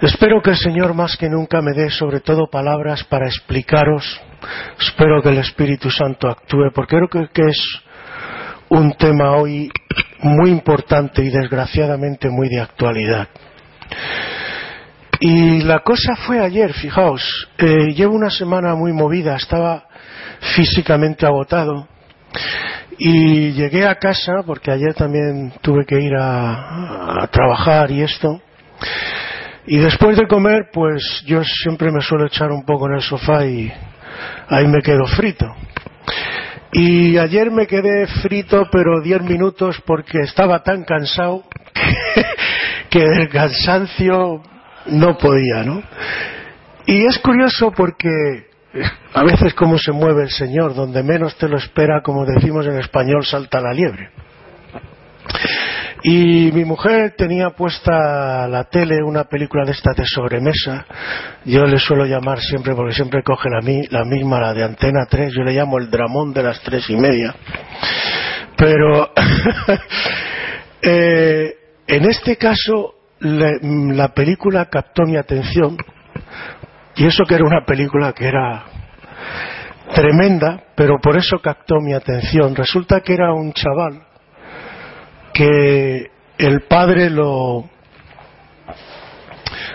Espero que el Señor más que nunca me dé sobre todo palabras para explicaros. Espero que el Espíritu Santo actúe porque creo que es un tema hoy muy importante y desgraciadamente muy de actualidad. Y la cosa fue ayer, fijaos, eh, llevo una semana muy movida, estaba físicamente agotado y llegué a casa porque ayer también tuve que ir a, a trabajar y esto y después de comer, pues yo siempre me suelo echar un poco en el sofá y ahí me quedo frito. Y ayer me quedé frito, pero diez minutos porque estaba tan cansado que, el cansancio no podía, ¿no? Y es curioso porque a veces cómo se mueve el Señor, donde menos te lo espera, como decimos en español, salta la liebre. Y mi mujer tenía puesta la tele una película de esta de sobremesa. Yo le suelo llamar siempre, porque siempre coge la, la misma, la de Antena 3. Yo le llamo el dramón de las tres y media. Pero eh, en este caso la película captó mi atención. Y eso que era una película que era tremenda, pero por eso captó mi atención. Resulta que era un chaval que el padre lo,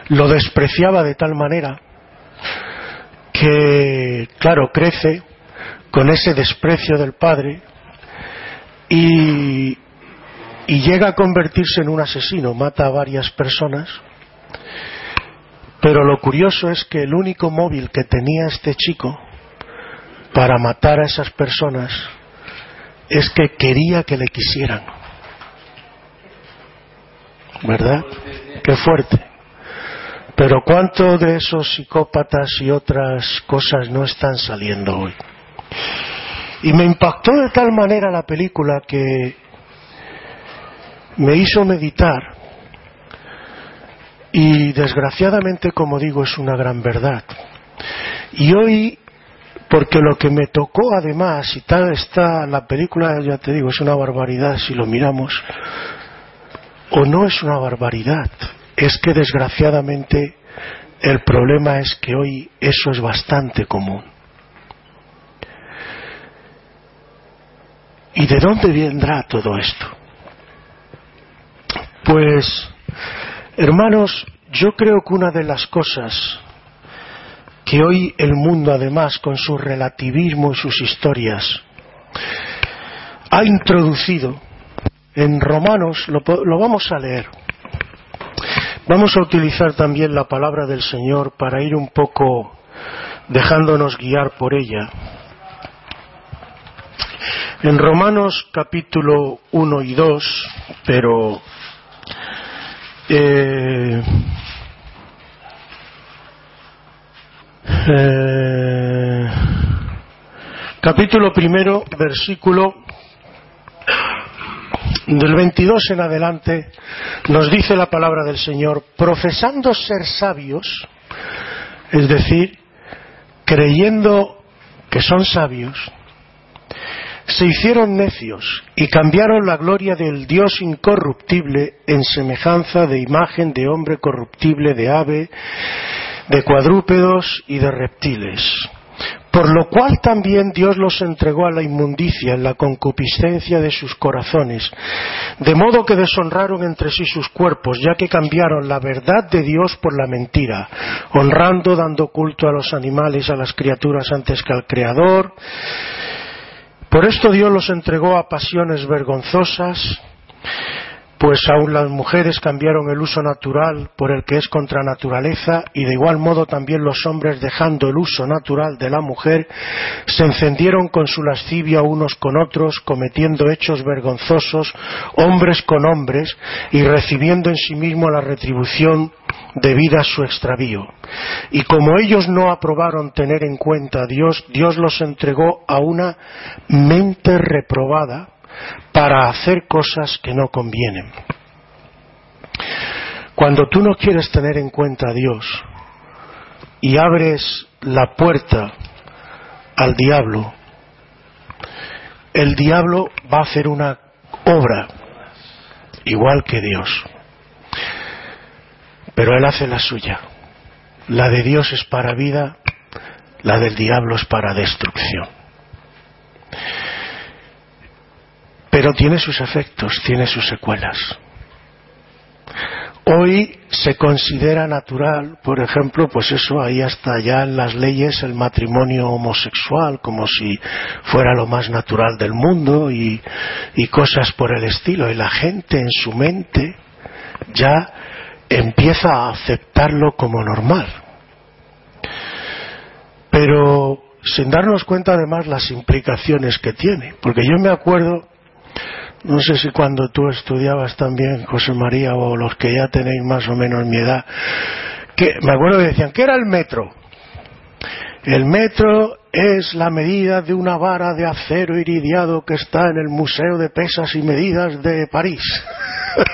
despreciaba de tal manera que, claro, crece con ese desprecio del padre y llega a convertirse en un asesino, mata a varias personas, pero lo curioso es que el único móvil que tenía este chico para matar a esas personas es que quería que le quisieran. ¿Verdad? Qué fuerte. Pero ¿cuántos de esos psicópatas y otras cosas no están saliendo hoy? Y me impactó de tal manera la película que me hizo meditar y desgraciadamente, como digo, es una gran verdad. Y hoy, porque lo que me tocó además, y tal está la película, ya te digo, es una barbaridad si lo miramos, o no es una barbaridad, es que desgraciadamente el problema es que hoy eso es bastante común. ¿Y de dónde vendrá todo esto? Pues, hermanos, yo creo que una de las cosas que hoy el mundo, además, con su relativismo y sus historias, ha introducido en Romanos lo, vamos a leer. Vamos a utilizar también la palabra del Señor para ir un poco dejándonos guiar por ella. En Romanos capítulo 1 y 2, pero eh, eh, capítulo primero, versículo del 22 en adelante nos dice la palabra del Señor, profesando ser sabios, es decir, creyendo que son sabios, se hicieron necios y cambiaron la gloria del Dios incorruptible en semejanza de imagen de hombre corruptible, de ave, de cuadrúpedos y de reptiles por lo cual también Dios los entregó a la inmundicia en la concupiscencia de sus corazones, de modo que deshonraron entre sí sus cuerpos, ya que cambiaron la verdad de Dios por la mentira, honrando, dando culto a los animales, a las criaturas antes que al Creador. Por esto Dios los entregó a pasiones vergonzosas, pues aún las mujeres cambiaron el uso natural por el que es contra naturaleza y de igual modo también los hombres dejando el uso natural de la mujer se encendieron con su lascivia unos con otros cometiendo hechos vergonzosos hombres con hombres y recibiendo en sí mismo la retribución debido a su extravío. Y como ellos no aprobaron tener en cuenta a Dios, Dios los entregó a una mente reprobada para hacer cosas que no convienen. Cuando tú no quieres tener en cuenta a Dios y abres la puerta al diablo, el diablo va a hacer una obra igual que Dios. Pero él hace la suya. La de Dios es para vida, la del diablo es para destrucción. Pero tiene sus efectos, tiene sus secuelas. Hoy se considera natural, por ejemplo, pues eso, ahí hasta ya en las leyes el matrimonio homosexual, como si fuera lo más natural del mundo y, y cosas por el estilo. Y la gente en su mente ya empieza a aceptarlo como normal. Pero sin darnos cuenta además las implicaciones que tiene. Porque yo me acuerdo no sé si cuando tú estudiabas también, José María, o los que ya tenéis más o menos mi edad, me acuerdo que decían, ¿qué era el metro? El metro es la medida de una vara de acero iridiado que está en el Museo de Pesas y Medidas de París.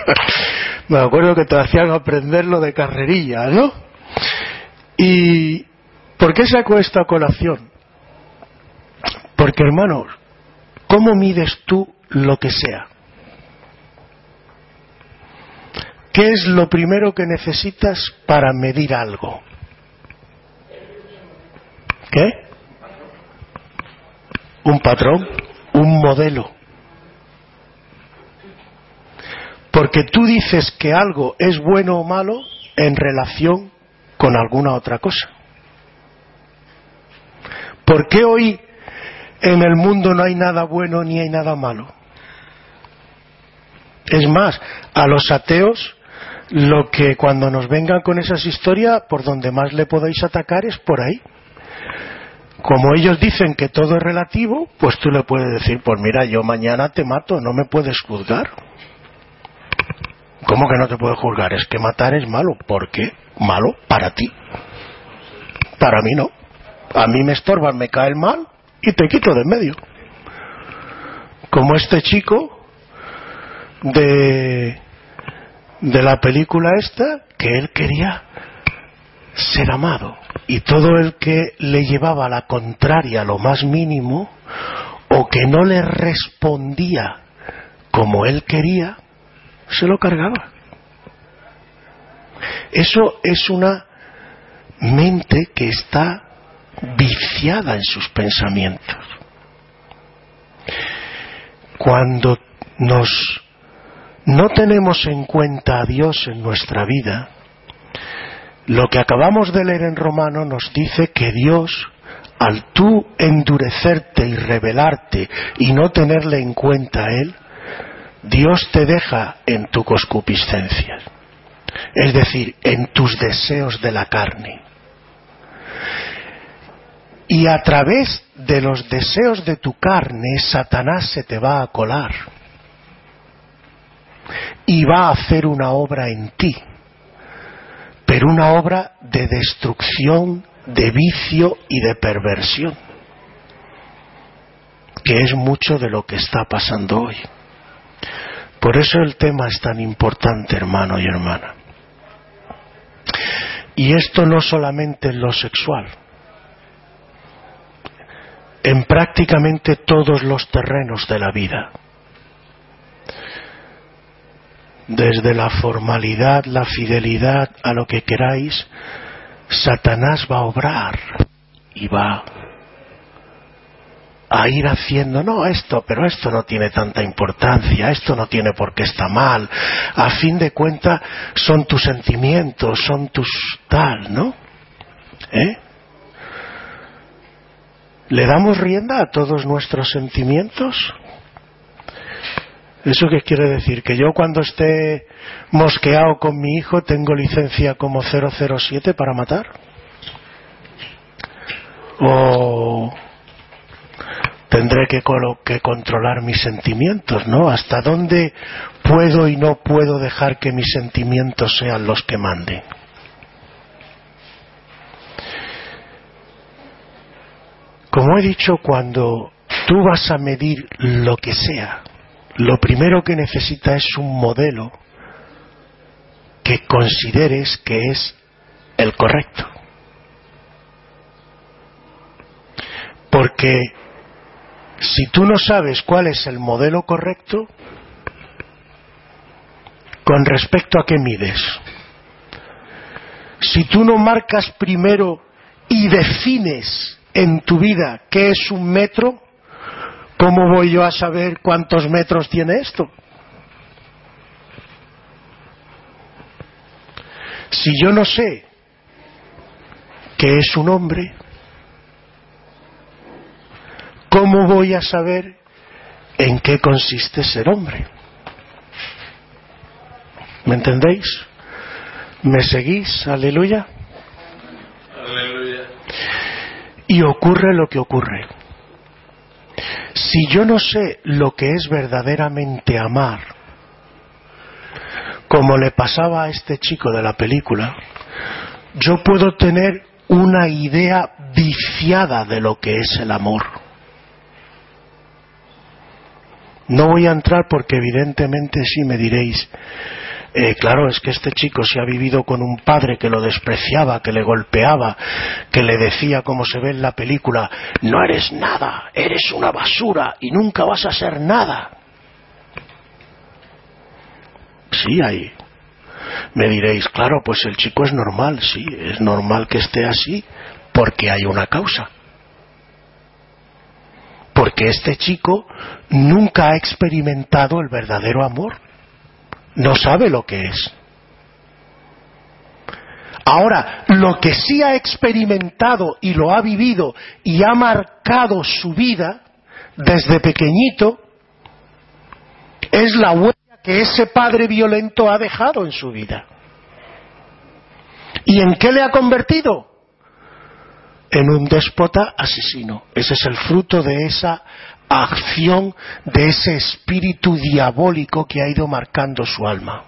me acuerdo que te hacían aprenderlo de carrerilla, ¿no? ¿Y por qué saco esta colación? Porque, hermanos, ¿cómo mides tú lo que sea. ¿Qué es lo primero que necesitas para medir algo? ¿Qué? Un patrón, un modelo. Porque tú dices que algo es bueno o malo en relación con alguna otra cosa. ¿Por qué hoy en el mundo no hay nada bueno ni hay nada malo? Es más, a los ateos lo que cuando nos vengan con esas historias, por donde más le podéis atacar es por ahí. Como ellos dicen que todo es relativo, pues tú le puedes decir, pues mira, yo mañana te mato, no me puedes juzgar. ¿Cómo que no te puedo juzgar? Es que matar es malo. ¿Por qué? Malo para ti. Para mí no. A mí me estorban, me cae mal y te quito de en medio. Como este chico de, de la película esta que él quería ser amado. Y todo el que le llevaba la contraria lo más mínimo o que no le respondía como él quería se lo cargaba. Eso es una mente que está viciada en sus pensamientos. Cuando nos no tenemos en cuenta a Dios en nuestra vida, lo que acabamos de leer en Romano nos dice que Dios, al tú endurecerte y rebelarte y no tenerle en cuenta a Él, Dios te deja en tu coscupiscencia, es decir, en tus deseos de la carne. Y a través de los deseos de tu carne, Satanás se te va a colar y va a hacer una obra en ti, pero una obra de destrucción, de vicio y de perversión, que es mucho de lo que está pasando hoy. Por eso el tema es tan importante, hermano y hermana. Y esto no solamente en lo sexual, en prácticamente todos los terrenos de la vida desde la formalidad, la fidelidad a lo que queráis, Satanás va a obrar y va a ir haciendo, no, esto, pero esto no tiene tanta importancia, esto no tiene por qué estar mal, a fin de cuentas son tus sentimientos, son tus tal, ¿no? ¿Eh? ¿Le damos rienda a todos nuestros sentimientos? ¿Eso qué quiere decir? ¿Que yo cuando esté mosqueado con mi hijo tengo licencia como 007 para matar? ¿O tendré que, controlar mis sentimientos, ¿no? ¿Hasta dónde puedo y no puedo dejar que mis sentimientos sean los que manden? Como he dicho, cuando tú vas a medir lo que sea, lo primero que necesita es un modelo que consideres que es el correcto. Porque si tú no sabes cuál es el modelo correcto, con respecto a qué mides. Si tú no marcas primero y defines en tu vida qué es un metro, ¿cómo voy yo a saber cuántos metros tiene esto? Si yo no sé qué es un hombre, ¿cómo voy a saber en qué consiste ser hombre? ¿Me entendéis? ¿Me seguís? Aleluya. Aleluya. Y ocurre lo que ocurre. Si yo no sé lo que es verdaderamente amar, como le pasaba a este chico de la película, yo puedo tener una idea viciada de lo que es el amor. No voy a entrar porque evidentemente sí me diréis, eh, claro, es que este chico se ha vivido con un padre que lo despreciaba, que le golpeaba, que le decía, como se ve en la película, no eres nada, eres una basura y nunca vas a ser nada. Sí, ahí. Me diréis, claro, pues el chico es normal, sí, es normal que esté así, porque hay una causa. Porque este chico nunca ha experimentado el verdadero amor no sabe lo que es. Ahora, lo que sí ha experimentado y lo ha vivido y ha marcado su vida desde pequeñito es la huella que ese padre violento ha dejado en su vida. ¿Y en qué le ha convertido? En un déspota asesino. Ese es el fruto de esa acción de ese espíritu diabólico que ha ido marcando su alma.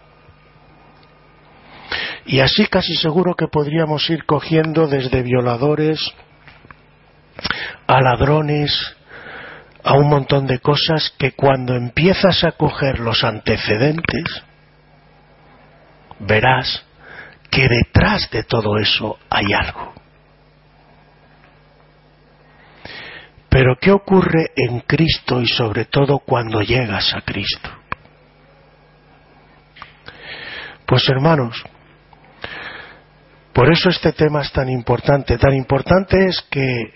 Y así casi seguro que podríamos ir cogiendo desde violadores a ladrones, a un montón de cosas que cuando empiezas a coger los antecedentes, verás que detrás de todo eso hay algo. Pero ¿qué ocurre en Cristo y sobre todo cuando llegas a Cristo? Pues hermanos, por eso este tema es tan importante. Tan importante es que,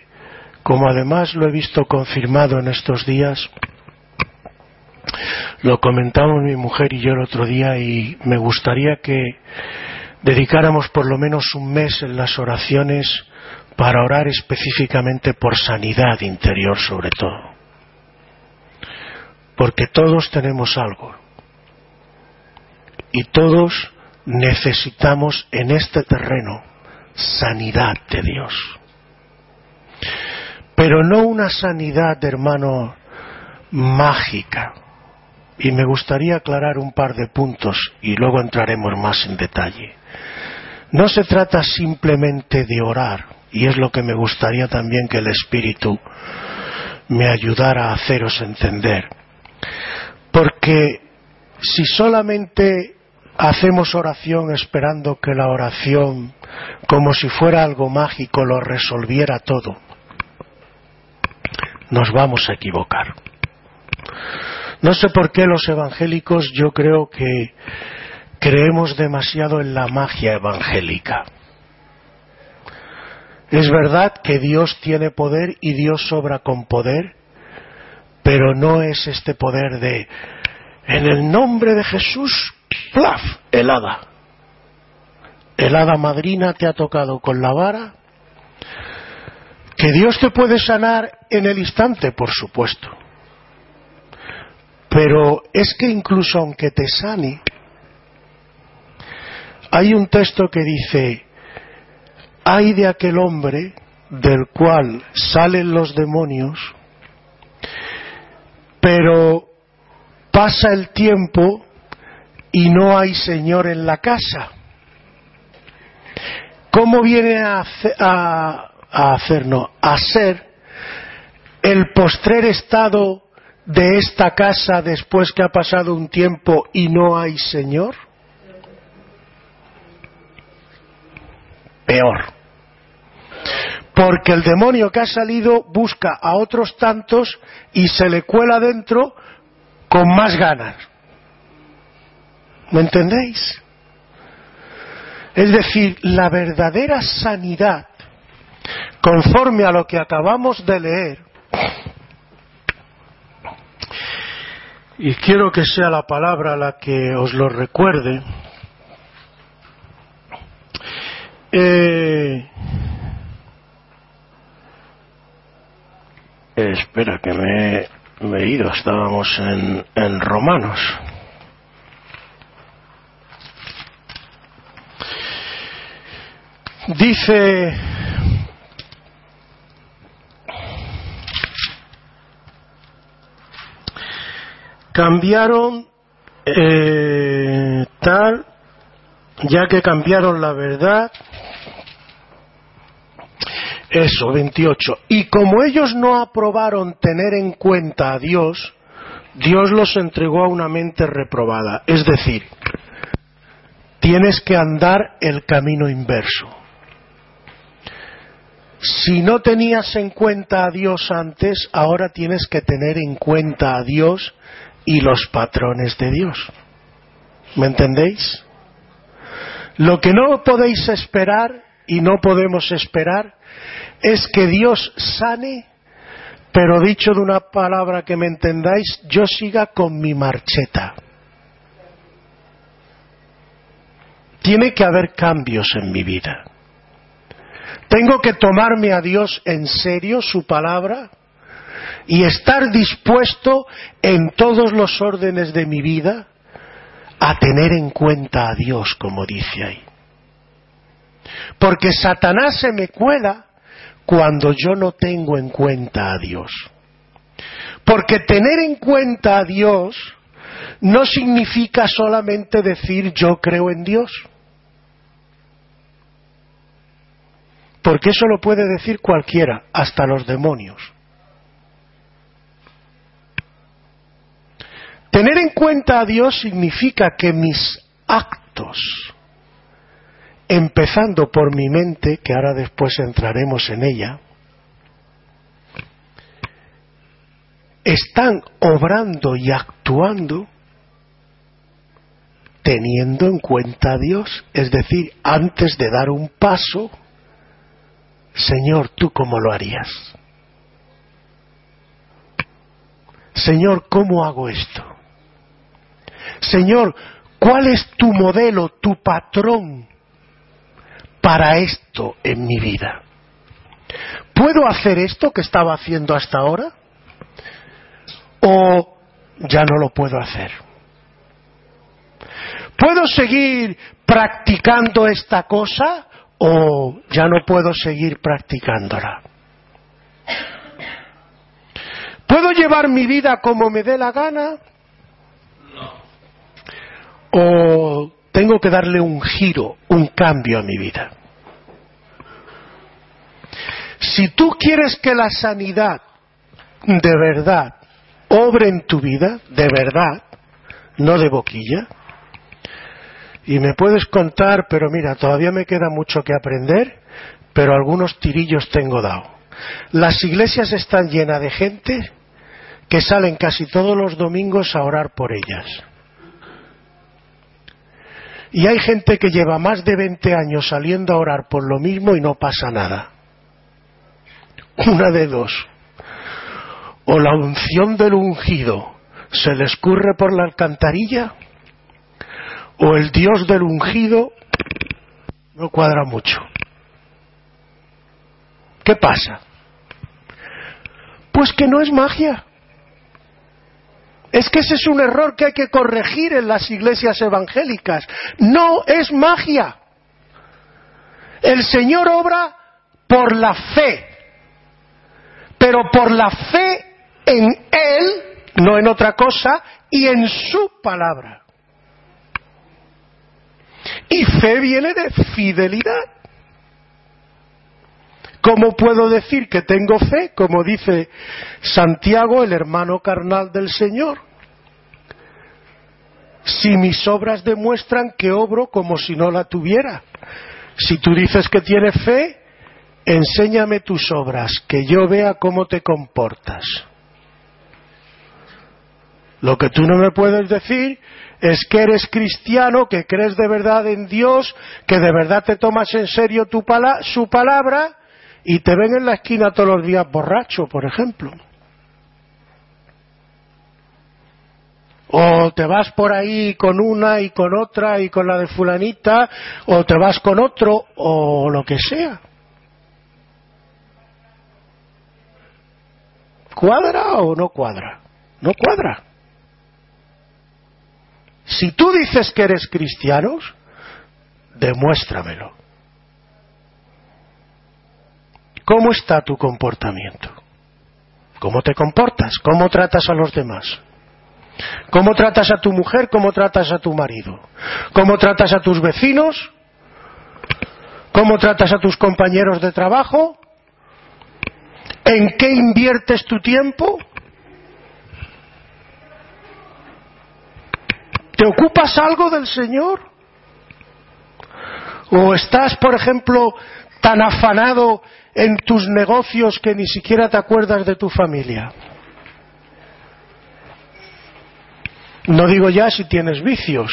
como además lo he visto confirmado en estos días, lo comentamos mi mujer y yo el otro día y me gustaría que dedicáramos por lo menos un mes en las oraciones para orar específicamente por sanidad interior sobre todo. Porque todos tenemos algo. Y todos necesitamos en este terreno sanidad de Dios. Pero no una sanidad, hermano, mágica. Y me gustaría aclarar un par de puntos y luego entraremos más en detalle. No se trata simplemente de orar, y es lo que me gustaría también que el Espíritu me ayudara a haceros entender. Porque si solamente hacemos oración esperando que la oración, como si fuera algo mágico, lo resolviera todo, nos vamos a equivocar. No sé por qué los evangélicos yo creo que creemos demasiado en la magia evangélica. Es verdad que Dios tiene poder y Dios sobra con poder, pero no es este poder de, en el nombre de Jesús, plaf, helada. Helada madrina te ha tocado con la vara. Que Dios te puede sanar en el instante, por supuesto. Pero es que incluso aunque te sane, hay un texto que dice, hay de aquel hombre del cual salen los demonios, pero pasa el tiempo y no hay Señor en la casa. ¿Cómo viene a, hacer, a ser el postrer estado de esta casa después que ha pasado un tiempo y no hay Señor? Peor. Porque el demonio que ha salido busca a otros tantos y se le cuela dentro con más ganas. ¿Me entendéis? Es decir, la verdadera sanidad, conforme a lo que acabamos de leer, y quiero que sea la palabra la que os lo recuerde, eh, espera que me, he ido, estábamos en, en Romanos. Dice cambiaron eh, tal, ya que cambiaron la verdad. Eso, 28. Y como ellos no aprobaron tener en cuenta a Dios, Dios los entregó a una mente reprobada. Es decir, tienes que andar el camino inverso. Si no tenías en cuenta a Dios antes, ahora tienes que tener en cuenta a Dios y los patrones de Dios. ¿Me entendéis? Lo que no podéis esperar y no podemos esperar es que Dios sane, pero dicho de una palabra que me entendáis, yo siga con mi marcheta. Tiene que haber cambios en mi vida. Tengo que tomarme a Dios en serio, su palabra, y estar dispuesto en todos los órdenes de mi vida a tener en cuenta a Dios, como dice ahí. Porque Satanás se me cuela cuando yo no tengo en cuenta a Dios. Porque tener en cuenta a Dios no significa solamente decir yo creo en Dios. Porque eso lo puede decir cualquiera, hasta los demonios. Tener en cuenta a Dios significa que mis actos, empezando por mi mente, que ahora después entraremos en ella, están obrando y actuando teniendo en cuenta a Dios, es decir, antes de dar un paso, Señor, ¿tú cómo lo harías? Señor, ¿cómo hago esto? Señor, ¿cuál es tu modelo, tu patrón para esto en mi vida? ¿Puedo hacer esto que estaba haciendo hasta ahora? ¿O ya no lo puedo hacer? ¿Puedo seguir practicando esta cosa o ya no puedo seguir practicándola? ¿Puedo llevar mi vida como me dé la gana o tengo que darle un giro, un cambio a mi vida. Si tú quieres que la sanidad de verdad obre en tu vida, de verdad, no de boquilla, y me puedes contar, pero mira, todavía me queda mucho que aprender, pero algunos tirillos tengo dado. Las iglesias están llenas de gente que salen casi todos los domingos a orar por ellas y hay gente que lleva más de 20 años saliendo a orar por lo mismo y no pasa nada. Una de dos. O la unción del ungido se le escurre por la alcantarilla, o el Dios del ungido no cuadra mucho. ¿Qué pasa? Pues que no es magia. Es que ese es un error que hay que corregir en las iglesias evangélicas. No es magia. El Señor obra por la fe, pero por la fe en Él, no en otra cosa, y en su palabra. Y fe viene de fidelidad. ¿Cómo puedo decir que tengo fe? Como dice Santiago, el hermano carnal del Señor. Si mis obras demuestran que obro como si no la tuviera. Si tú dices que tienes fe, enséñame tus obras, que yo vea cómo te comportas. Lo que tú no me puedes decir es que eres cristiano, que crees de verdad en Dios, que de verdad te tomas en serio su palabra y te ven en la esquina todos los días borracho, por ejemplo. O te vas por ahí con una y con otra y con la de fulanita, o te vas con otro, o lo que sea. ¿Cuadra o no cuadra? No cuadra. Si tú dices que eres cristiano, demuéstramelo. ¿Cómo está tu comportamiento? ¿Cómo te comportas? ¿Cómo tratas a los demás? ¿Cómo tratas a tu mujer? ¿Cómo tratas a tu marido? ¿Cómo tratas a tus vecinos? ¿Cómo tratas a tus compañeros de trabajo? ¿En qué inviertes tu tiempo? ¿Te ocupas algo del Señor? ¿O estás, por ejemplo, tan afanado en tus negocios que ni siquiera te acuerdas de tu familia? No digo ya si tienes vicios.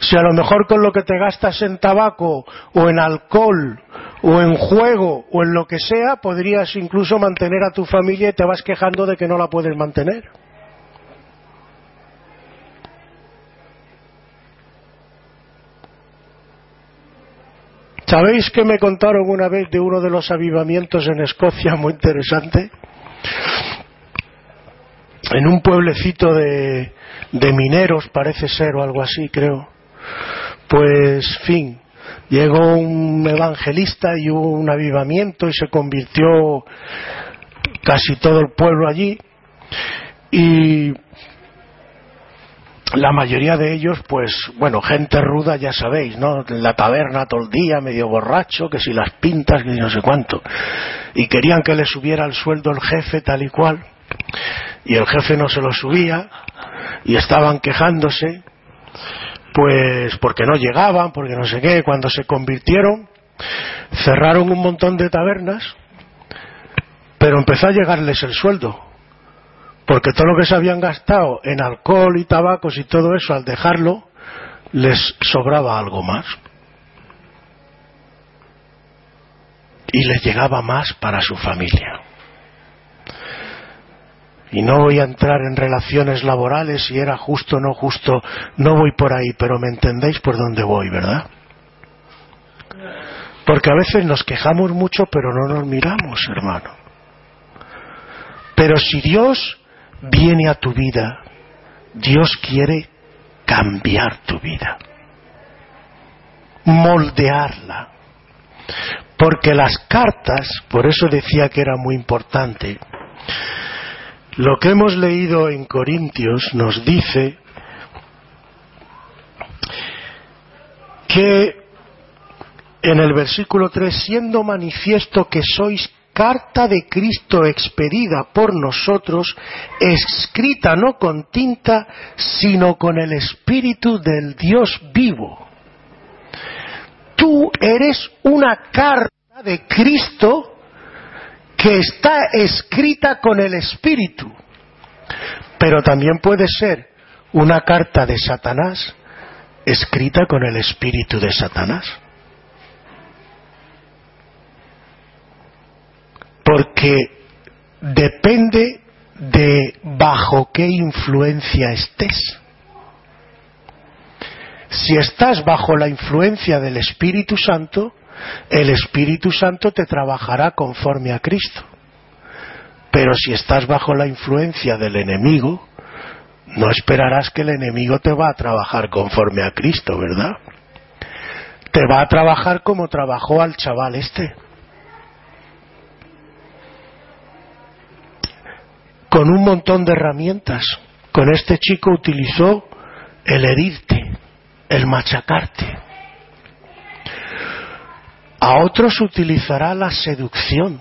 Si a lo mejor con lo que te gastas en tabaco o en alcohol o en juego o en lo que sea, podrías incluso mantener a tu familia y te vas quejando de que no la puedes mantener. ¿Sabéis que me contaron una vez de uno de los avivamientos en Escocia muy interesante? En un pueblecito de, mineros, parece ser, o algo así, creo. Pues, fin, llegó un evangelista y hubo un avivamiento y se convirtió casi todo el pueblo allí. Y la mayoría de ellos, pues, bueno, gente ruda, ya sabéis, ¿no? En la taberna todo el día, medio borracho, que si las pintas, que no sé cuánto. Y querían que le subiera el sueldo el jefe tal y cual. Y el jefe no se lo subía. Y estaban quejándose, pues, porque no llegaban, porque no sé qué. Cuando se convirtieron, cerraron un montón de tabernas, pero empezó a llegarles el sueldo porque todo lo que se habían gastado en alcohol y tabacos y todo eso, al dejarlo, les sobraba algo más. Y les llegaba más para su familia. Y no voy a entrar en relaciones laborales, si era justo o no justo, no voy por ahí, pero me entendéis por dónde voy, ¿verdad? Porque a veces nos quejamos mucho, pero no nos miramos, hermano. Pero si Dios viene a tu vida, Dios quiere cambiar tu vida, moldearla. Porque las cartas, por eso decía que era muy importante, lo que hemos leído en Corintios nos dice que en el versículo 3, siendo manifiesto que sois carta de Cristo expedida por nosotros, escrita no con tinta, sino con el Espíritu del Dios vivo. Tú eres una carta de Cristo que está escrita con el Espíritu, pero también puede ser una carta de Satanás escrita con el Espíritu de Satanás. porque depende de bajo qué influencia estés. Si estás bajo la influencia del Espíritu Santo, el Espíritu Santo te trabajará conforme a Cristo. Pero si estás bajo la influencia del enemigo, no esperarás que el enemigo te va a trabajar conforme a Cristo, ¿verdad? Te va a trabajar como trabajó al chaval este. con un montón de herramientas. Con este chico utilizó el herirte, el machacarte. A otros utilizará la seducción.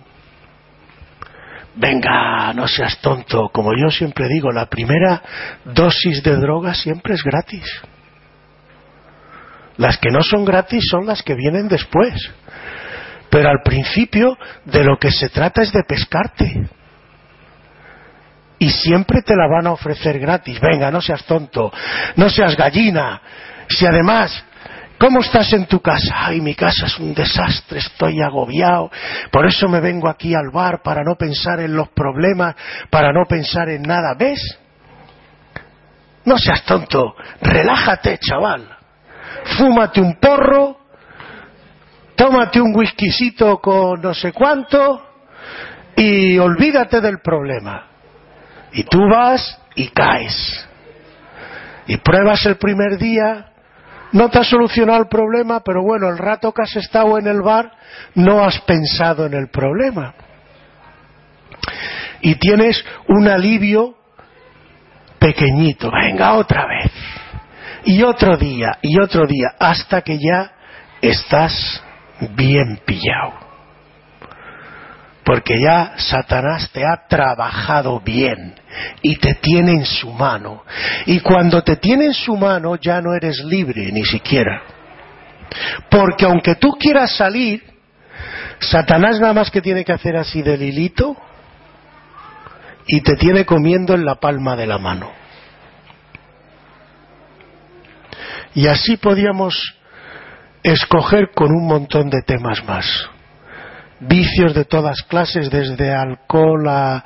Venga, no seas tonto. Como yo siempre digo, la primera dosis de droga siempre es gratis. Las que no son gratis son las que vienen después. Pero al principio de lo que se trata es de pescarte. Y siempre te la van a ofrecer gratis. Venga, no seas tonto, no seas gallina. Si además ¿Cómo estás en tu casa? Ay, mi casa es un desastre, estoy agobiado. Por eso me vengo aquí al bar para no pensar en los problemas, para no pensar en nada. ¿Ves? No seas tonto, relájate, chaval. Fúmate un porro, tómate un whiskycito con no sé cuánto y olvídate del problema. Y tú vas y caes. Y pruebas el primer día, no te has solucionado el problema, pero bueno, el rato que has estado en el bar no has pensado en el problema. Y tienes un alivio pequeñito, venga otra vez. Y otro día, y otro día, hasta que ya estás bien pillado. Porque ya Satanás te ha trabajado bien y te tiene en su mano. Y cuando te tiene en su mano ya no eres libre ni siquiera. Porque aunque tú quieras salir, Satanás nada más que tiene que hacer así del hilito y te tiene comiendo en la palma de la mano. Y así podíamos escoger con un montón de temas más. Vicios de todas clases, desde alcohol a,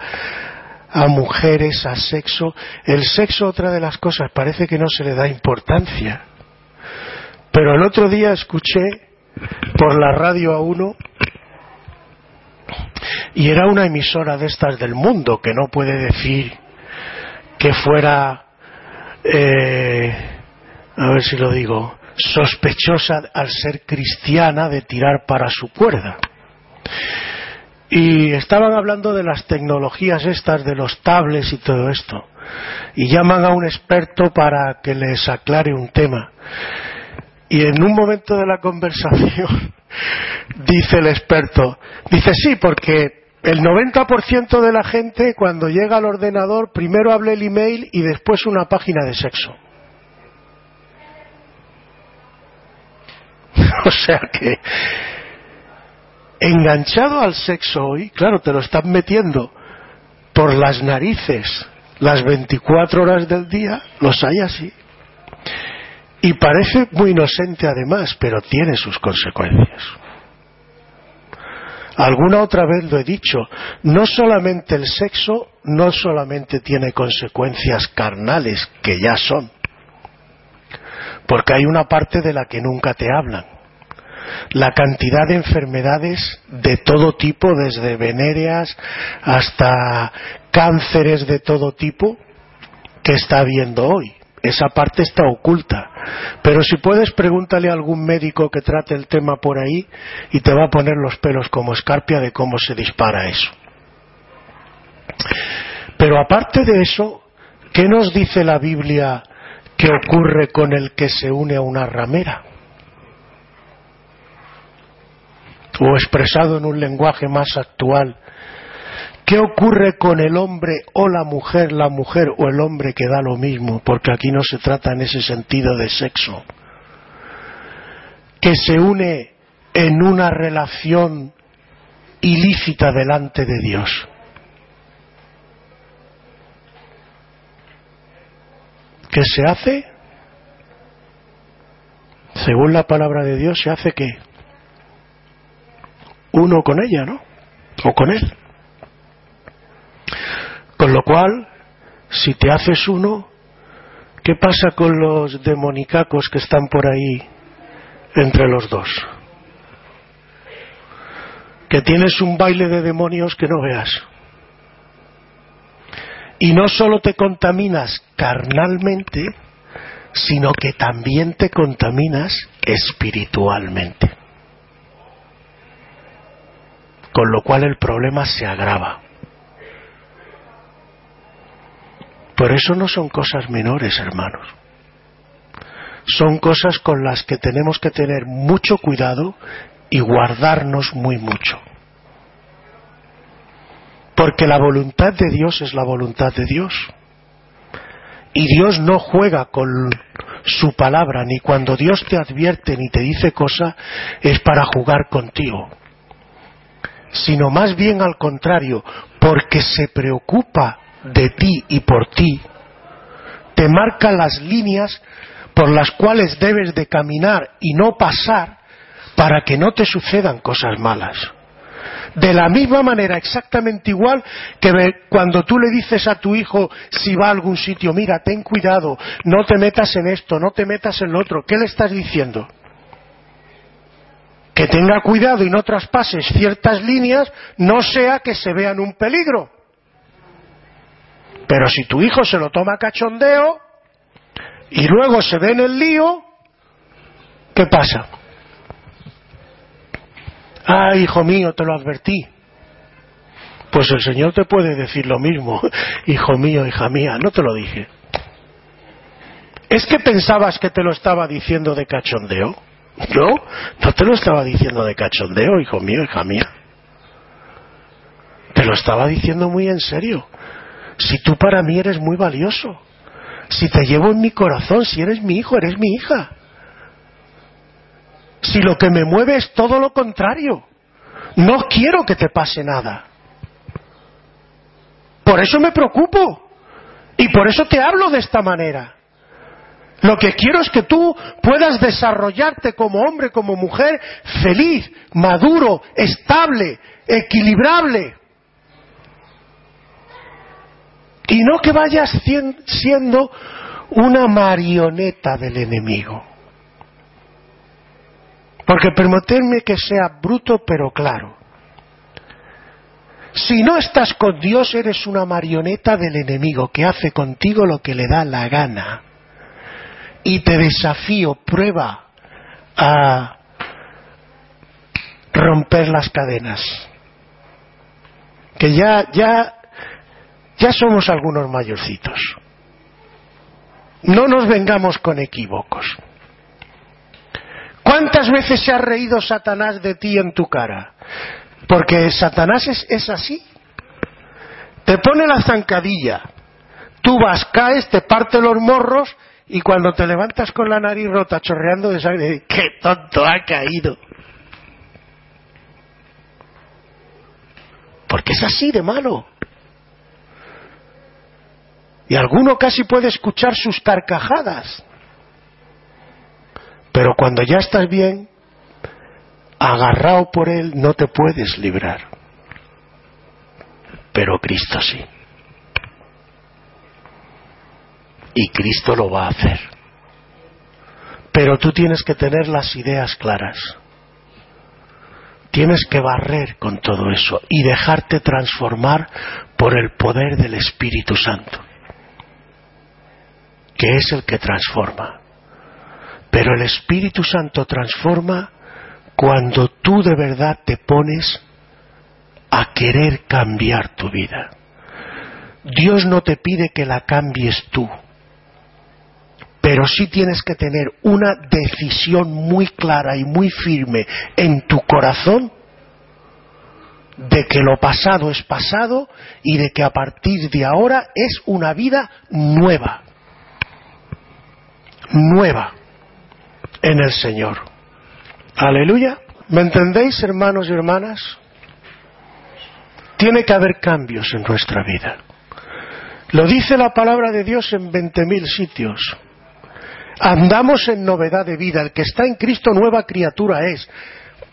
a mujeres, a sexo. El sexo, otra de las cosas, parece que no se le da importancia. Pero el otro día escuché por la radio a uno y era una emisora de estas del mundo que no puede decir que fuera, eh, a ver si lo digo, sospechosa al ser cristiana de tirar para su cuerda. Y estaban hablando de las tecnologías estas, de los tablets y todo esto. Y llaman a un experto para que les aclare un tema. Y en un momento de la conversación dice el experto, dice sí, porque el 90% de la gente cuando llega al ordenador primero habla el email y después una página de sexo. o sea que enganchado al sexo hoy, claro, te lo están metiendo por las narices las 24 horas del día, los hay así. Y parece muy inocente además, pero tiene sus consecuencias. Alguna otra vez lo he dicho, no solamente el sexo, no solamente tiene consecuencias carnales, que ya son, porque hay una parte de la que nunca te hablan la cantidad de enfermedades de todo tipo, desde venéreas hasta cánceres de todo tipo, que está habiendo hoy. Esa parte está oculta. Pero si puedes, pregúntale a algún médico que trate el tema por ahí y te va a poner los pelos como escarpia de cómo se dispara eso. Pero aparte de eso, ¿qué nos dice la Biblia que ocurre con el que se une a una ramera? O expresado en un lenguaje más actual, ¿qué ocurre con el hombre o la mujer, la mujer o el hombre que da lo mismo? Porque aquí no se trata en ese sentido de sexo. Que se une en una relación ilícita delante de Dios. ¿Qué se hace? Según la palabra de Dios, se hace qué? Uno con ella, ¿no? O con él. Con lo cual, si te haces uno, ¿qué pasa con los demonicacos que están por ahí entre los dos? Que tienes un baile de demonios que no veas. Y no solo te contaminas carnalmente, sino que también te contaminas espiritualmente con lo cual el problema se agrava. Por eso no son cosas menores, hermanos. Son cosas con las que tenemos que tener mucho cuidado y guardarnos muy mucho. Porque la voluntad de Dios es la voluntad de Dios. Y Dios no juega con su palabra, ni cuando Dios te advierte ni te dice cosa, es para jugar contigo. Sino más bien al contrario, porque se preocupa de ti y por ti, te marca las líneas por las cuales debes de caminar y no pasar para que no te sucedan cosas malas. De la misma manera, exactamente igual que cuando tú le dices a tu hijo si va a algún sitio, mira, ten cuidado, no te metas en esto, no te metas en lo otro, ¿qué le estás diciendo? Que tenga cuidado y no traspases ciertas líneas, no sea que se vean un peligro. Pero si tu hijo se lo toma cachondeo y luego se ve en el lío, ¿qué pasa? Ah, hijo mío, te lo advertí. Pues el Señor te puede decir lo mismo, hijo mío, hija mía, no te lo dije. ¿Es que pensabas que te lo estaba diciendo de cachondeo? No, no te lo estaba diciendo de cachondeo, hijo mío, hija mía. Te lo estaba diciendo muy en serio. Si tú para mí eres muy valioso, si te llevo en mi corazón, si eres mi hijo, eres mi hija si lo que me mueve es todo lo contrario. No quiero que te pase nada. Por eso me preocupo. Y por eso te hablo de esta manera. Lo que quiero es que tú puedas desarrollarte como hombre, como mujer, feliz, maduro, estable, equilibrable. Y no que vayas siendo una marioneta del enemigo. Porque permitirme que sea bruto pero claro. Si no estás con Dios eres una marioneta del enemigo que hace contigo lo que le da la gana. Y te desafío, prueba a romper las cadenas. Que ya, ya, ya somos algunos mayorcitos. No nos vengamos con equívocos. ¿Cuántas veces se ha reído Satanás de ti en tu cara? Porque Satanás es, así. Te pone la zancadilla, tú vas, caes, te parte los morros y cuando te levantas con la nariz rota, chorreando de sangre, ¡qué tonto ha caído! Porque es así de malo. Y alguno casi puede escuchar sus carcajadas. Pero cuando ya estás bien, agarrado por Él, no te puedes librar. Pero Cristo sí. Y Cristo lo va a hacer. Pero tú tienes que tener las ideas claras. Tienes que barrer con todo eso y dejarte transformar por el poder del Espíritu Santo, que es el que transforma. Pero el Espíritu Santo transforma cuando tú de verdad te pones a querer cambiar tu vida. Dios no te pide que la cambies tú, pero sí tienes que tener una decisión muy clara y muy firme en tu corazón de que lo pasado es pasado y de que a partir de ahora es una vida nueva. Nueva en el Señor. Aleluya. ¿Me entendéis, hermanos y hermanas? Tiene que haber cambios en nuestra vida. Lo dice la palabra de Dios en veinte mil sitios. Andamos en novedad de vida. El que está en Cristo nueva criatura es.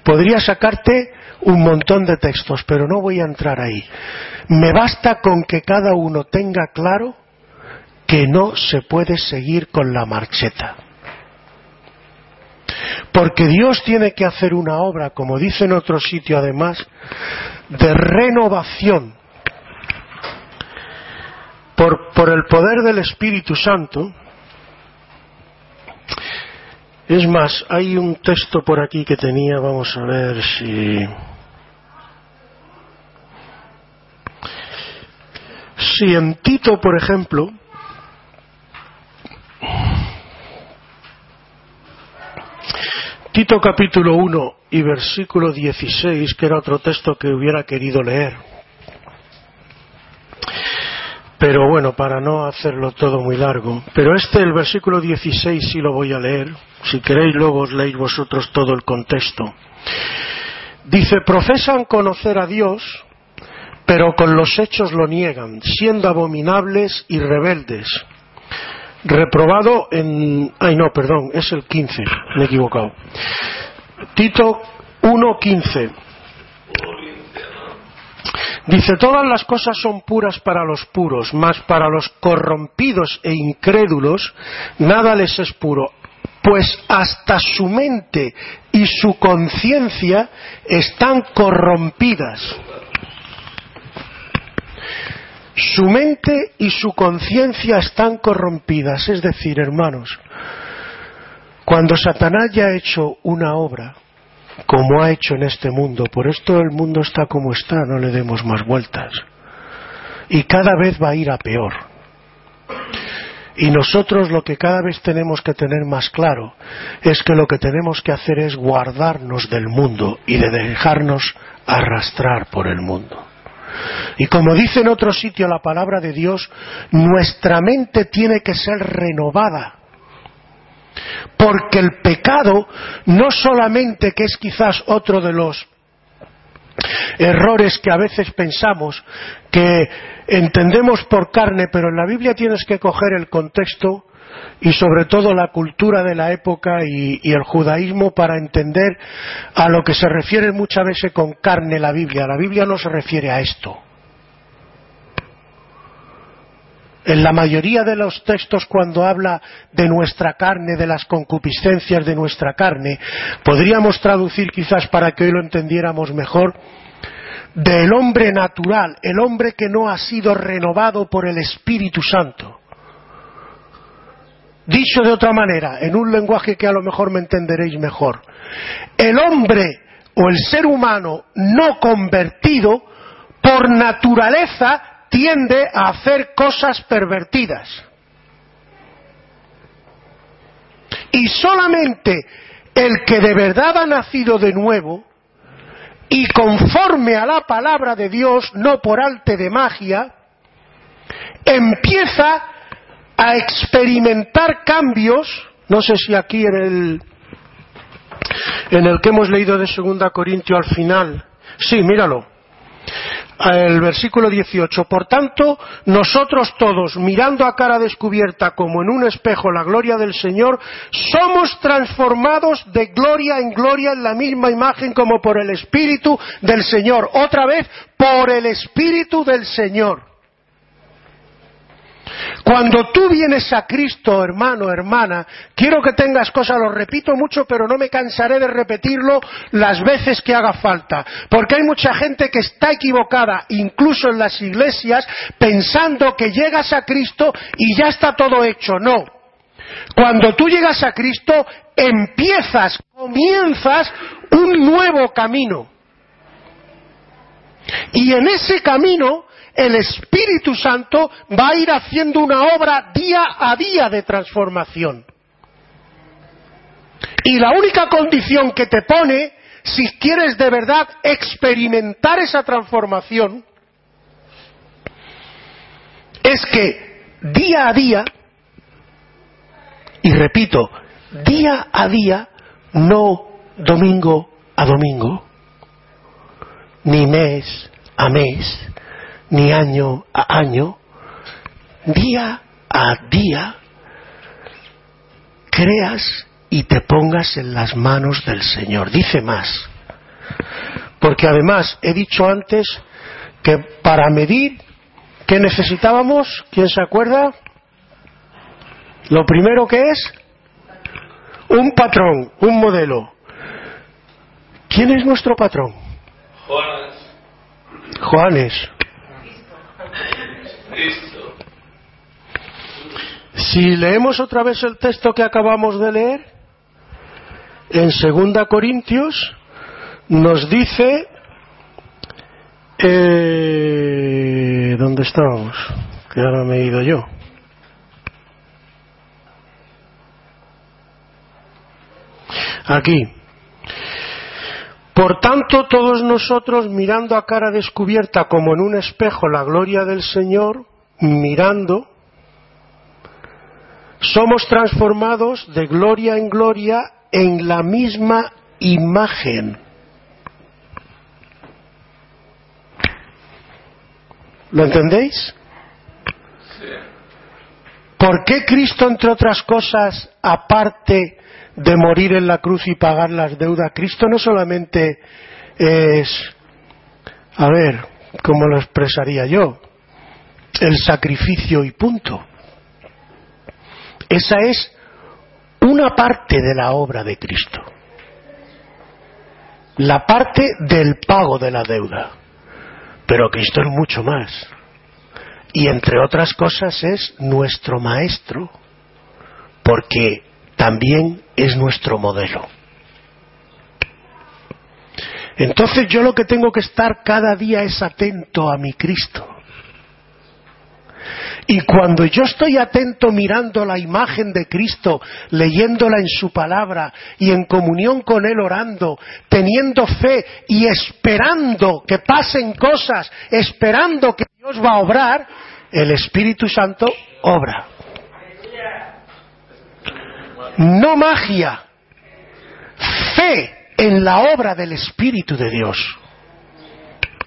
Podría sacarte un montón de textos, pero no voy a entrar ahí. Me basta con que cada uno tenga claro que no se puede seguir con la marcheta. Porque Dios tiene que hacer una obra, como dice en otro sitio además, de renovación por, el poder del Espíritu Santo. Es más, hay un texto por aquí que tenía, vamos a ver si... Si en Tito, por ejemplo, Tito capítulo 1 y versículo 16, que era otro texto que hubiera querido leer. Pero bueno, para no hacerlo todo muy largo. Pero este, el versículo 16, sí lo voy a leer. Si queréis, luego os leéis vosotros todo el contexto. Dice, profesan conocer a Dios, pero con los hechos lo niegan, siendo abominables y rebeldes. Reprobado en... Ay, no, perdón, es el 15, me he equivocado. Tito 1.15. Dice, todas las cosas son puras para los puros, mas para los corrompidos e incrédulos nada les es puro, pues hasta su mente y su conciencia están corrompidas. Su mente y su conciencia están corrompidas, es decir, hermanos, cuando Satanás ya ha hecho una obra, como ha hecho en este mundo, por esto el mundo está como está, no le demos más vueltas, y cada vez va a ir a peor. Y nosotros lo que cada vez tenemos que tener más claro es que lo que tenemos que hacer es guardarnos del mundo y de dejarnos arrastrar por el mundo. Y como dice en otro sitio la palabra de Dios, nuestra mente tiene que ser renovada. Porque el pecado no solamente que es quizás otro de los errores que a veces pensamos que entendemos por carne, pero en la Biblia tienes que coger el contexto y sobre todo la cultura de la época y, y, el judaísmo para entender a lo que se refiere muchas veces con carne la Biblia. La Biblia no se refiere a esto. En la mayoría de los textos cuando habla de nuestra carne, de las concupiscencias de nuestra carne, podríamos traducir quizás para que hoy lo entendiéramos mejor, del hombre natural, el hombre que no ha sido renovado por el Espíritu Santo. Dicho de otra manera, en un lenguaje que a lo mejor me entenderéis mejor, el hombre o el ser humano no convertido, por naturaleza, tiende a hacer cosas pervertidas. Y solamente el que de verdad ha nacido de nuevo y conforme a la palabra de Dios, no por arte de magia, empieza a experimentar cambios, no sé si aquí en el, en el que hemos leído de Segunda Corintio al final, sí, míralo, el versículo 18. Por tanto, nosotros todos, mirando a cara descubierta como en un espejo la gloria del Señor, somos transformados de gloria en gloria en la misma imagen como por el Espíritu del Señor. Otra vez, por el Espíritu del Señor. Cuando tú vienes a Cristo, hermano, hermana, quiero que tengas cosas, lo repito mucho, pero no me cansaré de repetirlo las veces que haga falta, porque hay mucha gente que está equivocada, incluso en las iglesias, pensando que llegas a Cristo y ya está todo hecho. No. Cuando tú llegas a Cristo, empiezas, comienzas un nuevo camino. Y en ese camino el Espíritu Santo va a ir haciendo una obra día a día de transformación. Y la única condición que te pone, si quieres de verdad experimentar esa transformación, es que día a día, y repito, día a día, no domingo a domingo, ni mes a mes, ni año a año, día a día, creas y te pongas en las manos del Señor. Dice más. Porque además he dicho antes que para medir, ¿qué necesitábamos? ¿Quién se acuerda? Lo primero que es un patrón, un modelo. ¿Quién es nuestro patrón? Juanes. Juanes. Si leemos otra vez el texto que acabamos de leer, en 2 Corintios nos dice, eh, ¿dónde estábamos? Que ahora me he ido yo. Aquí. Por tanto, todos nosotros mirando a cara descubierta como en un espejo la gloria del Señor, mirando, somos transformados de gloria en gloria en la misma imagen. ¿Lo entendéis? ¿Por qué Cristo, entre otras cosas, aparte de morir en la cruz y pagar las deudas, Cristo no solamente es, a ver, ¿cómo lo expresaría yo? El sacrificio y punto. Esa es una parte de la obra de Cristo. La parte del pago de la deuda. Pero Cristo es mucho más. Y entre otras cosas es nuestro maestro, porque también es nuestro modelo. Entonces yo lo que tengo que estar cada día es atento a mi Cristo. Y cuando yo estoy atento mirando la imagen de Cristo, leyéndola en su palabra y en comunión con Él orando, teniendo fe y esperando que pasen cosas, esperando que Dios va a obrar, el Espíritu Santo obra. No magia, fe en la obra del Espíritu de Dios.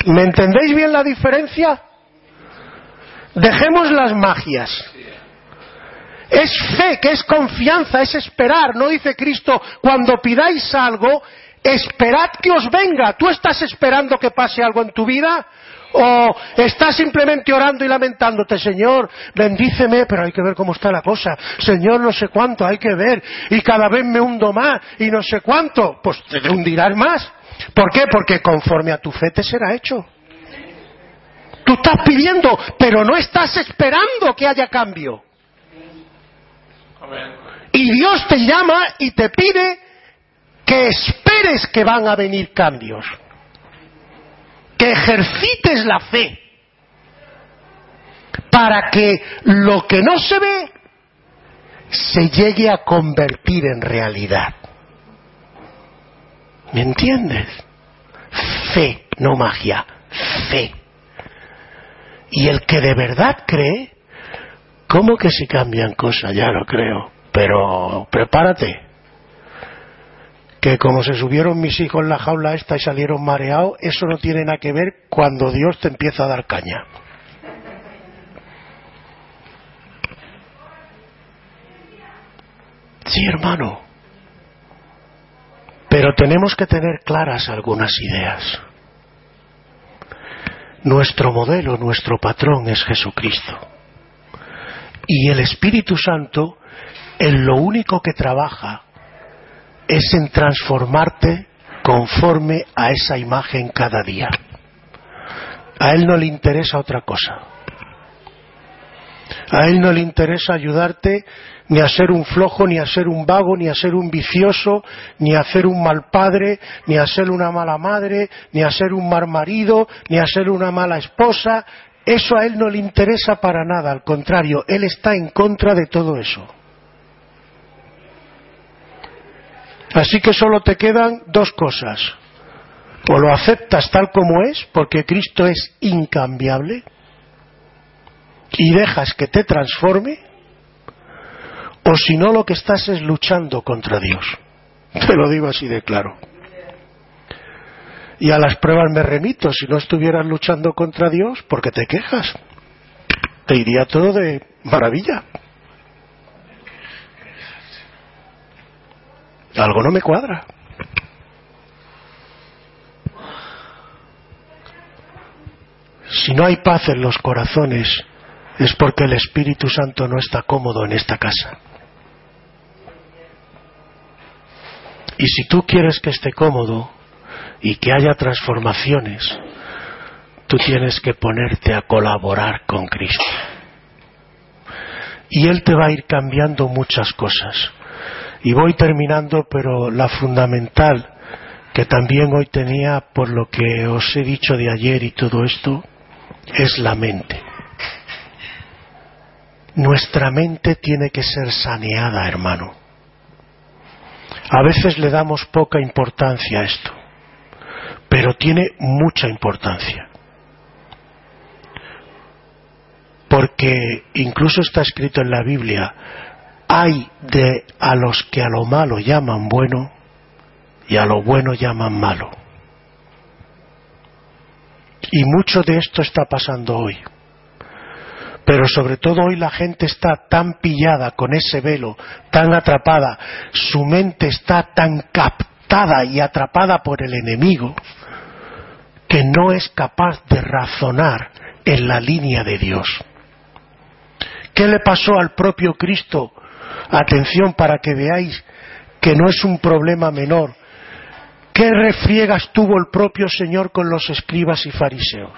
¿Me entendéis bien la diferencia? Dejemos las magias. Es fe, que es confianza, es esperar. No dice Cristo, cuando pidáis algo, esperad que os venga. ¿Tú estás esperando que pase algo en tu vida? ¿O estás simplemente orando y lamentándote, Señor, bendíceme, pero hay que ver cómo está la cosa. Señor, no sé cuánto, hay que ver. Y cada vez me hundo más y no sé cuánto. Pues te hundirás más. ¿Por qué? Porque conforme a tu fe te será hecho. Tú estás pidiendo, pero no estás esperando que haya cambio. Y Dios te llama y te pide que esperes que van a venir cambios. Que ejercites la fe. Para que lo que no se ve se llegue a convertir en realidad. ¿Me entiendes? Fe, no magia, fe. Y el que de verdad cree, ¿cómo que se cambian cosas? Ya lo creo. Pero prepárate. Que como se subieron mis hijos en la jaula esta y salieron mareados, eso no tiene nada que ver cuando Dios te empieza a dar caña. Sí, hermano. Pero tenemos que tener claras algunas ideas. Nuestro modelo, nuestro patrón es Jesucristo. Y el Espíritu Santo en lo único que trabaja es en transformarte conforme a esa imagen cada día. A Él no le interesa otra cosa. A Él no le interesa ayudarte ni a ser un flojo, ni a ser un vago, ni a ser un vicioso, ni a ser un mal padre, ni a ser una mala madre, ni a ser un mal marido, ni a ser una mala esposa. Eso a Él no le interesa para nada, al contrario, Él está en contra de todo eso. Así que solo te quedan dos cosas. O lo aceptas tal como es, porque Cristo es incambiable, y dejas que te transforme, o si no lo que estás es luchando contra Dios. Te lo digo así de claro. Y a las pruebas me remito, si no estuvieras luchando contra Dios, ¿por qué te quejas? Te iría todo de maravilla. Algo no me cuadra. Si no hay paz en los corazones, es porque el Espíritu Santo no está cómodo en esta casa. Y si tú quieres que esté cómodo y que haya transformaciones, tú tienes que ponerte a colaborar con Cristo. Y Él te va a ir cambiando muchas cosas. Y voy terminando, pero la fundamental que también hoy tenía, por lo que os he dicho de ayer y todo esto, es la mente. Nuestra mente tiene que ser saneada, hermano. A veces le damos poca importancia a esto. pero tiene mucha importancia. Porque incluso está escrito en la Biblia, hay de a los que a lo malo llaman bueno y a lo bueno llaman malo. Y mucho de esto está pasando hoy. Pero sobre todo hoy la gente está tan pillada con ese velo, tan atrapada, su mente está tan captada y atrapada por el enemigo, que no es capaz de razonar en la línea de Dios. ¿Qué le pasó al propio Cristo? Atención para que veáis que no es un problema menor. ¿Qué refriegas tuvo el propio Señor con los escribas y fariseos?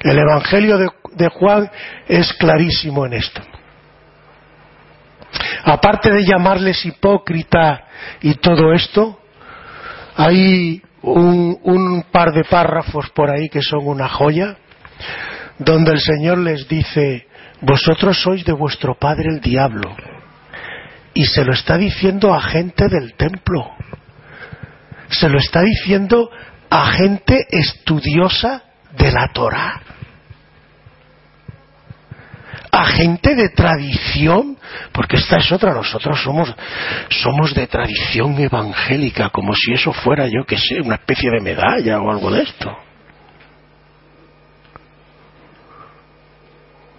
El Evangelio de, Juan es clarísimo en esto. Aparte de llamarles hipócrita y todo esto, hay un, un, par de párrafos por ahí que son una joya, donde el Señor les dice, vosotros sois de vuestro padre el diablo, y se lo está diciendo a gente del templo, se lo está diciendo a gente estudiosa de la Torah a gente de tradición, porque esta es otra, nosotros somos, somos de tradición evangélica, como si eso fuera, yo que sé, una especie de medalla o algo de esto.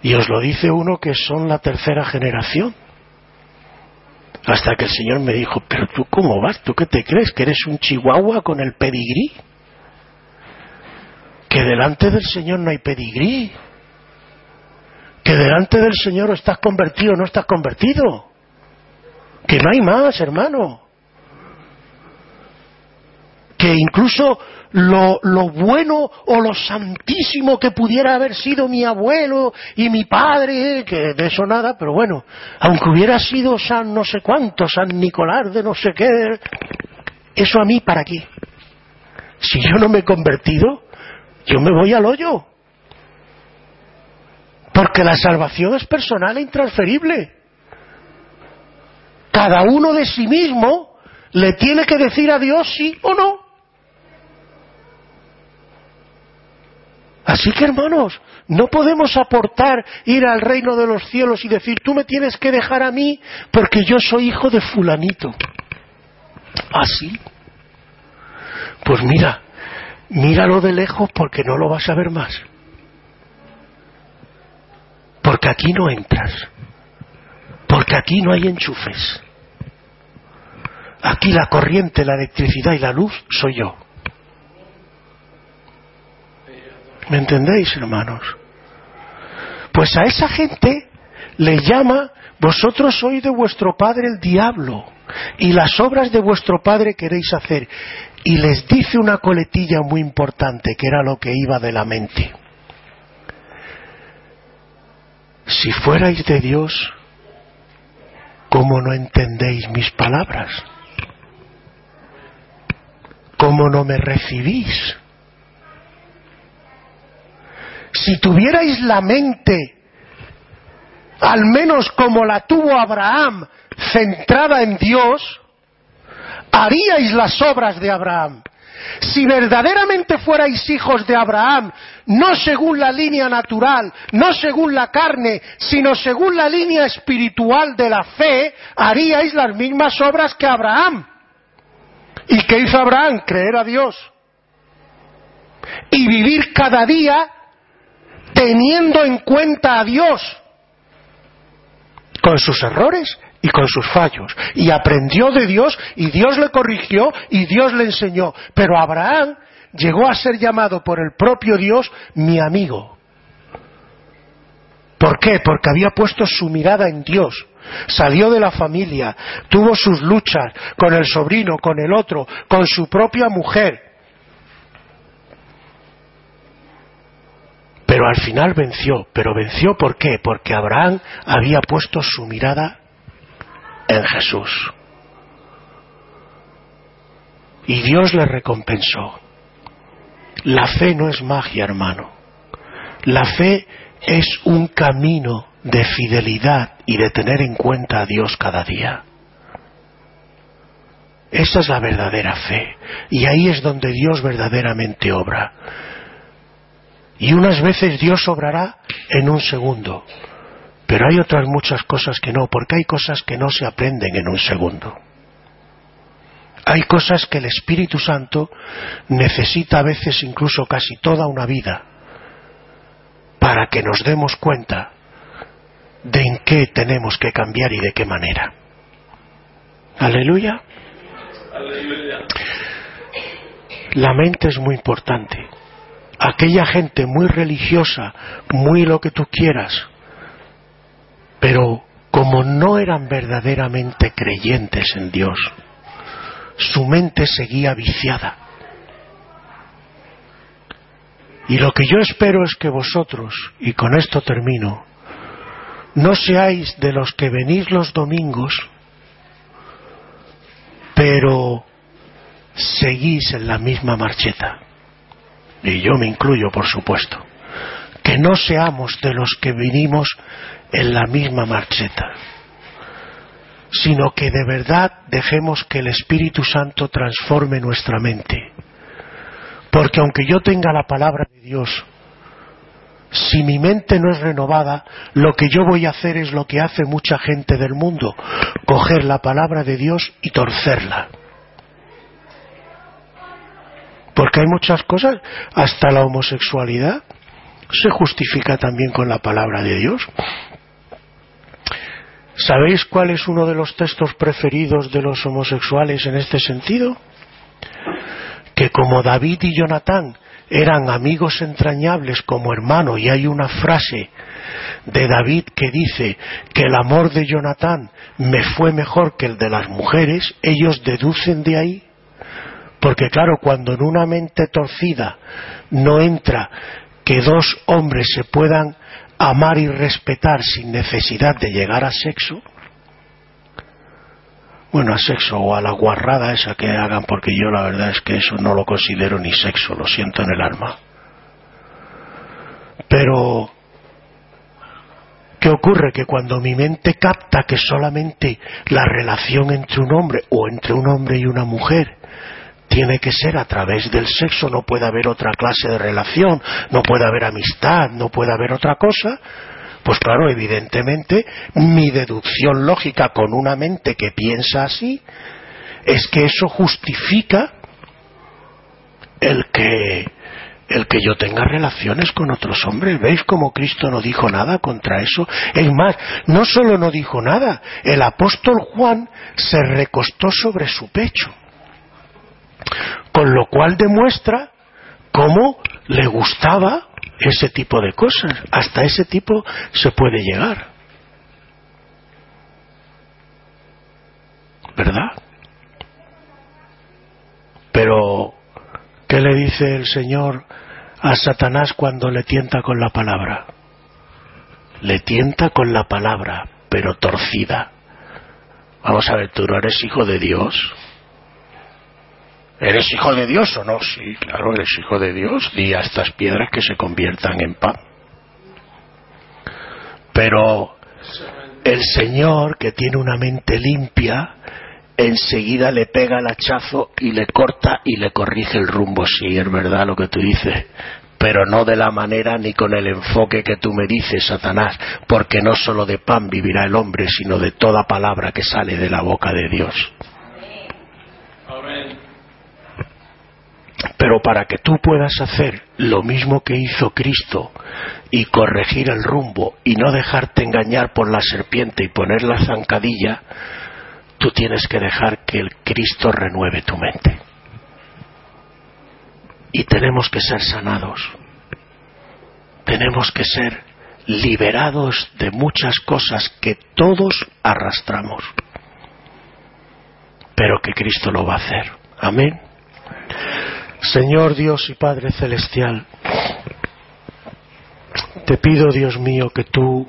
Y os lo dice uno que son la tercera generación. Hasta que el Señor me dijo, pero tú cómo vas, tú qué te crees, que eres un chihuahua con el pedigrí. Que delante del Señor no hay pedigrí que delante del Señor estás convertido o no estás convertido. Que no hay más, hermano. Que incluso lo, bueno o lo santísimo que pudiera haber sido mi abuelo y mi padre, que de eso nada, pero bueno, aunque hubiera sido San no sé cuánto, San Nicolás de no sé qué, eso a mí para qué. Si yo no me he convertido, yo me voy al hoyo. Porque la salvación es personal e intransferible. Cada uno de sí mismo le tiene que decir a Dios sí o no. Así que hermanos, no podemos aportar ir al reino de los cielos y decir, tú me tienes que dejar a mí porque yo soy hijo de fulanito. ¿Así? Pues mira, míralo de lejos porque no lo vas a ver más. Porque aquí no entras. Porque aquí no hay enchufes. Aquí la corriente, la electricidad y la luz soy yo. ¿Me entendéis, hermanos? Pues a esa gente le llama, vosotros sois de vuestro padre el diablo, y las obras de vuestro padre queréis hacer. Y les dice una coletilla muy importante, que era lo que iba de la mente. Si fuerais de Dios, ¿cómo no entendéis mis palabras? ¿Cómo no me recibís? Si tuvierais la mente, al menos como la tuvo Abraham, centrada en Dios, haríais las obras de Abraham. Si verdaderamente fuerais hijos de Abraham, no según la línea natural, no según la carne, sino según la línea espiritual de la fe, haríais las mismas obras que Abraham. ¿Y qué hizo Abraham? Creer a Dios. Y vivir cada día teniendo en cuenta a Dios con sus errores y con sus fallos. Y aprendió de Dios y Dios le corrigió y Dios le enseñó. Pero Abraham llegó a ser llamado por el propio Dios mi amigo. ¿Por qué? Porque había puesto su mirada en Dios. Salió de la familia, tuvo sus luchas con el sobrino, con el otro, con su propia mujer. Pero al final venció. ¿Pero venció por qué? Porque Abraham había puesto su mirada en Jesús. Y Dios le recompensó. La fe no es magia, hermano. La fe es un camino de fidelidad y de tener en cuenta a Dios cada día. Esa es la verdadera fe. Y ahí es donde Dios verdaderamente obra. Y unas veces Dios obrará en un segundo. Pero hay otras muchas cosas que no, porque hay cosas que no se aprenden en un segundo. Hay cosas que el Espíritu Santo necesita a veces incluso casi toda una vida para que nos demos cuenta de en qué tenemos que cambiar y de qué manera. Aleluya. La mente es muy importante. Aquella gente muy religiosa, muy lo que tú quieras, pero como no eran verdaderamente creyentes en Dios, su mente seguía viciada. Y lo que yo espero es que vosotros, y con esto termino, no seáis de los que venís los domingos, pero seguís en la misma marcheta. Y yo me incluyo, por supuesto. Que no seamos de los que vinimos en la misma marcheta, sino que de verdad dejemos que el Espíritu Santo transforme nuestra mente. Porque aunque yo tenga la palabra de Dios, si mi mente no es renovada, lo que yo voy a hacer es lo que hace mucha gente del mundo, coger la palabra de Dios y torcerla. Porque hay muchas cosas, hasta la homosexualidad se justifica también con la palabra de Dios. ¿Sabéis cuál es uno de los textos preferidos de los homosexuales en este sentido? Que como David y Jonatán eran amigos entrañables como hermano y hay una frase de David que dice que el amor de Jonatán me fue mejor que el de las mujeres, ellos deducen de ahí porque claro, cuando en una mente torcida no entra que dos hombres se puedan amar y respetar sin necesidad de llegar a sexo, bueno, a sexo o a la guarrada esa que hagan, porque yo la verdad es que eso no lo considero ni sexo, lo siento en el alma. Pero, ¿qué ocurre? Que cuando mi mente capta que solamente la relación entre un hombre o entre un hombre y una mujer tiene que ser a través del sexo, no puede haber otra clase de relación, no puede haber amistad, no puede haber otra cosa, pues claro, evidentemente mi deducción lógica con una mente que piensa así es que eso justifica el que el que yo tenga relaciones con otros hombres. ¿Veis cómo Cristo no dijo nada contra eso? Es más, no solo no dijo nada, el apóstol Juan se recostó sobre su pecho con lo cual demuestra cómo le gustaba ese tipo de cosas. Hasta ese tipo se puede llegar. ¿Verdad? Pero, ¿qué le dice el Señor a Satanás cuando le tienta con la palabra? Le tienta con la palabra, pero torcida. Vamos a ver, tú no eres hijo de Dios. ¿Eres hijo de Dios o no? Sí, claro, eres hijo de Dios. Di a estas piedras que se conviertan en pan. Pero el Señor, que tiene una mente limpia, enseguida le pega el hachazo y le corta y le corrige el rumbo. Sí, es verdad lo que tú dices. Pero no de la manera ni con el enfoque que tú me dices, Satanás, porque no solo de pan vivirá el hombre, sino de toda palabra que sale de la boca de Dios. Pero para que tú puedas hacer lo mismo que hizo Cristo y corregir el rumbo y no dejarte engañar por la serpiente y poner la zancadilla, tú tienes que dejar que el Cristo renueve tu mente. Y tenemos que ser sanados. Tenemos que ser liberados de muchas cosas que todos arrastramos. Pero que Cristo lo va a hacer. Amén. Señor Dios y Padre Celestial, te pido, Dios mío, que tú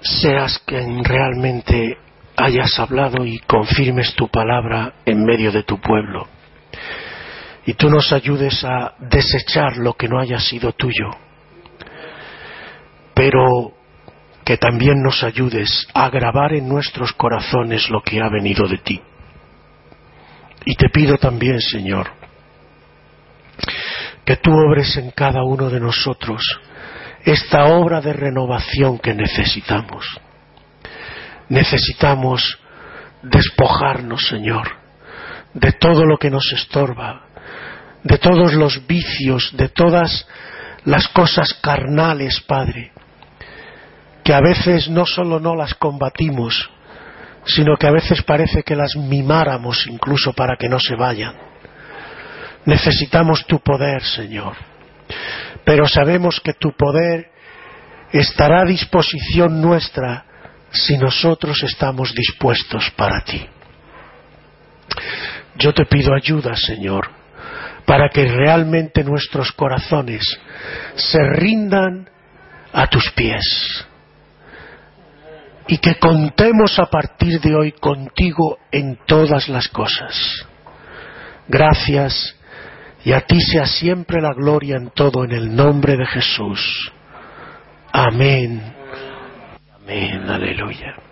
seas quien realmente hayas hablado y confirmes tu palabra en medio de tu pueblo. Y tú nos ayudes a desechar lo que no haya sido tuyo. Pero que también nos ayudes a grabar en nuestros corazones lo que ha venido de ti. Y te pido también, Señor, que tú obres en cada uno de nosotros esta obra de renovación que necesitamos. Necesitamos despojarnos, Señor, de todo lo que nos estorba, de todos los vicios, de todas las cosas carnales, Padre, que a veces no solo no las combatimos, sino que a veces parece que las mimáramos incluso para que no se vayan. Necesitamos tu poder, Señor, pero sabemos que tu poder estará a disposición nuestra si nosotros estamos dispuestos para ti. Yo te pido ayuda, Señor, para que realmente nuestros corazones se rindan a tus pies y que contemos a partir de hoy contigo en todas las cosas. Gracias y a ti sea siempre la gloria en todo en el nombre de Jesús. Amén. Amén. Aleluya.